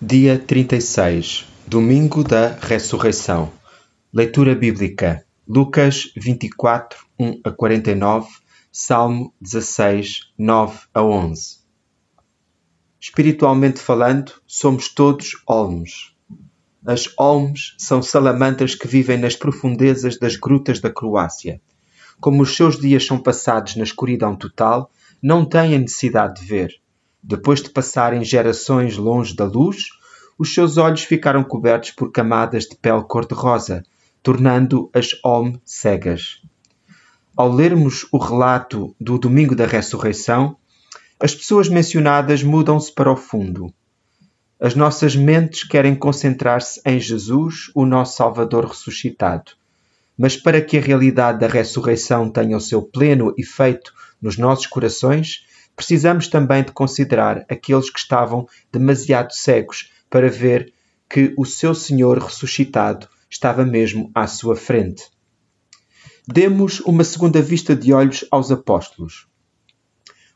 Dia 36, Domingo da Ressurreição. Leitura bíblica: Lucas 24, 1 a 49, Salmo 16, 9 a 11. Espiritualmente falando, somos todos olmos. As olmos são salamandras que vivem nas profundezas das grutas da Croácia. Como os seus dias são passados na escuridão total, não têm necessidade de ver depois de passarem gerações longe da luz, os seus olhos ficaram cobertos por camadas de pele cor-de-rosa, tornando-as Olme cegas. Ao lermos o relato do Domingo da Ressurreição, as pessoas mencionadas mudam-se para o fundo. As nossas mentes querem concentrar-se em Jesus, o nosso Salvador ressuscitado. Mas para que a realidade da ressurreição tenha o seu pleno efeito nos nossos corações, Precisamos também de considerar aqueles que estavam demasiado cegos para ver que o seu Senhor ressuscitado estava mesmo à sua frente. Demos uma segunda vista de olhos aos apóstolos.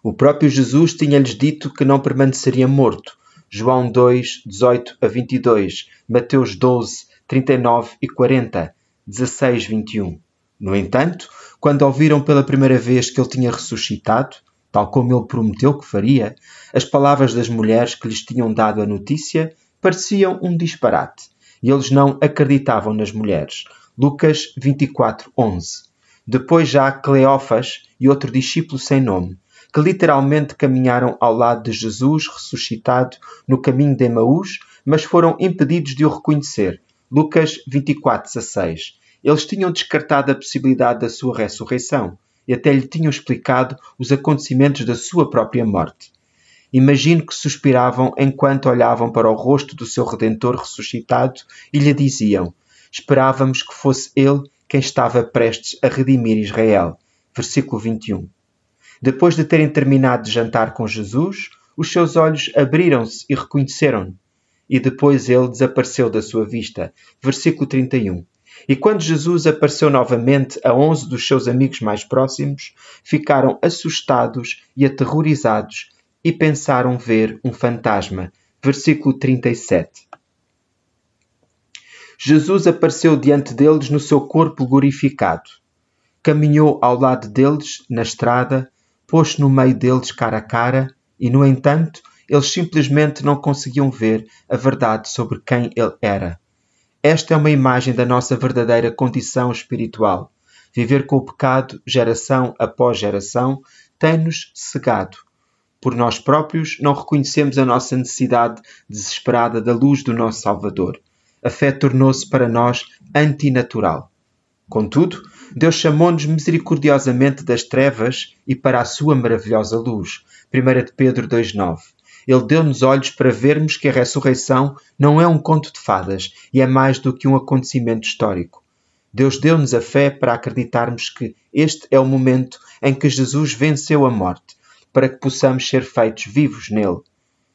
O próprio Jesus tinha-lhes dito que não permaneceria morto. João 2, 18 a 22, Mateus 12, 39 e 40, 16, 21. No entanto, quando ouviram pela primeira vez que ele tinha ressuscitado, tal como ele prometeu que faria, as palavras das mulheres que lhes tinham dado a notícia pareciam um disparate, e eles não acreditavam nas mulheres. Lucas 24, 11. Depois já Cleófas e outro discípulo sem nome, que literalmente caminharam ao lado de Jesus ressuscitado no caminho de Emaús, mas foram impedidos de o reconhecer. Lucas 24, 16. Eles tinham descartado a possibilidade da sua ressurreição e até lhe tinham explicado os acontecimentos da sua própria morte. Imagino que suspiravam enquanto olhavam para o rosto do seu Redentor ressuscitado e lhe diziam: Esperávamos que fosse ele quem estava prestes a redimir Israel. Versículo 21. Depois de terem terminado de jantar com Jesus, os seus olhos abriram-se e reconheceram-no. E depois ele desapareceu da sua vista. Versículo 31. E quando Jesus apareceu novamente a onze dos seus amigos mais próximos, ficaram assustados e aterrorizados e pensaram ver um fantasma. Versículo 37. Jesus apareceu diante deles no seu corpo glorificado. Caminhou ao lado deles na estrada, pôs-se no meio deles cara a cara, e, no entanto, eles simplesmente não conseguiam ver a verdade sobre quem ele era. Esta é uma imagem da nossa verdadeira condição espiritual. Viver com o pecado, geração após geração, tem-nos cegado. Por nós próprios, não reconhecemos a nossa necessidade desesperada da luz do nosso Salvador. A fé tornou-se para nós antinatural. Contudo, Deus chamou-nos misericordiosamente das trevas e para a sua maravilhosa luz. 1 de Pedro 2,9 ele deu-nos olhos para vermos que a ressurreição não é um conto de fadas e é mais do que um acontecimento histórico. Deus deu-nos a fé para acreditarmos que este é o momento em que Jesus venceu a morte, para que possamos ser feitos vivos nele.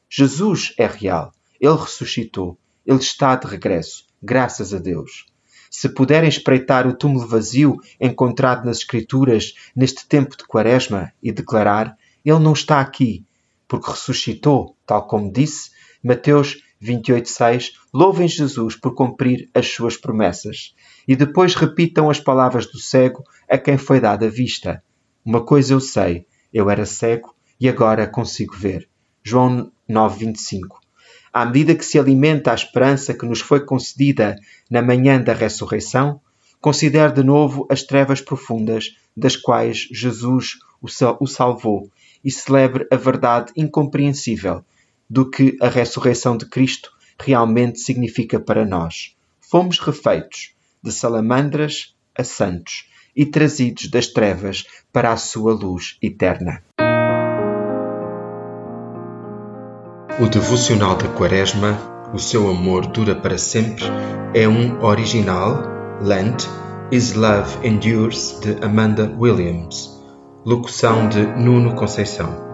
Jesus é real. Ele ressuscitou. Ele está de regresso. Graças a Deus. Se puderem espreitar o túmulo vazio encontrado nas Escrituras neste tempo de Quaresma e declarar: Ele não está aqui, porque ressuscitou, tal como disse Mateus 28,6, louvem Jesus por cumprir as suas promessas. E depois repitam as palavras do cego a quem foi dada a vista. Uma coisa eu sei, eu era cego e agora consigo ver. João 9,25. À medida que se alimenta a esperança que nos foi concedida na manhã da ressurreição, considere de novo as trevas profundas das quais Jesus o salvou e celebre a verdade incompreensível do que a ressurreição de Cristo realmente significa para nós. Fomos refeitos de salamandras a santos e trazidos das trevas para a sua luz eterna. O devocional da Quaresma, O seu amor dura para sempre, é um original Lent Is Love Endures de Amanda Williams Locução de Nuno Conceição.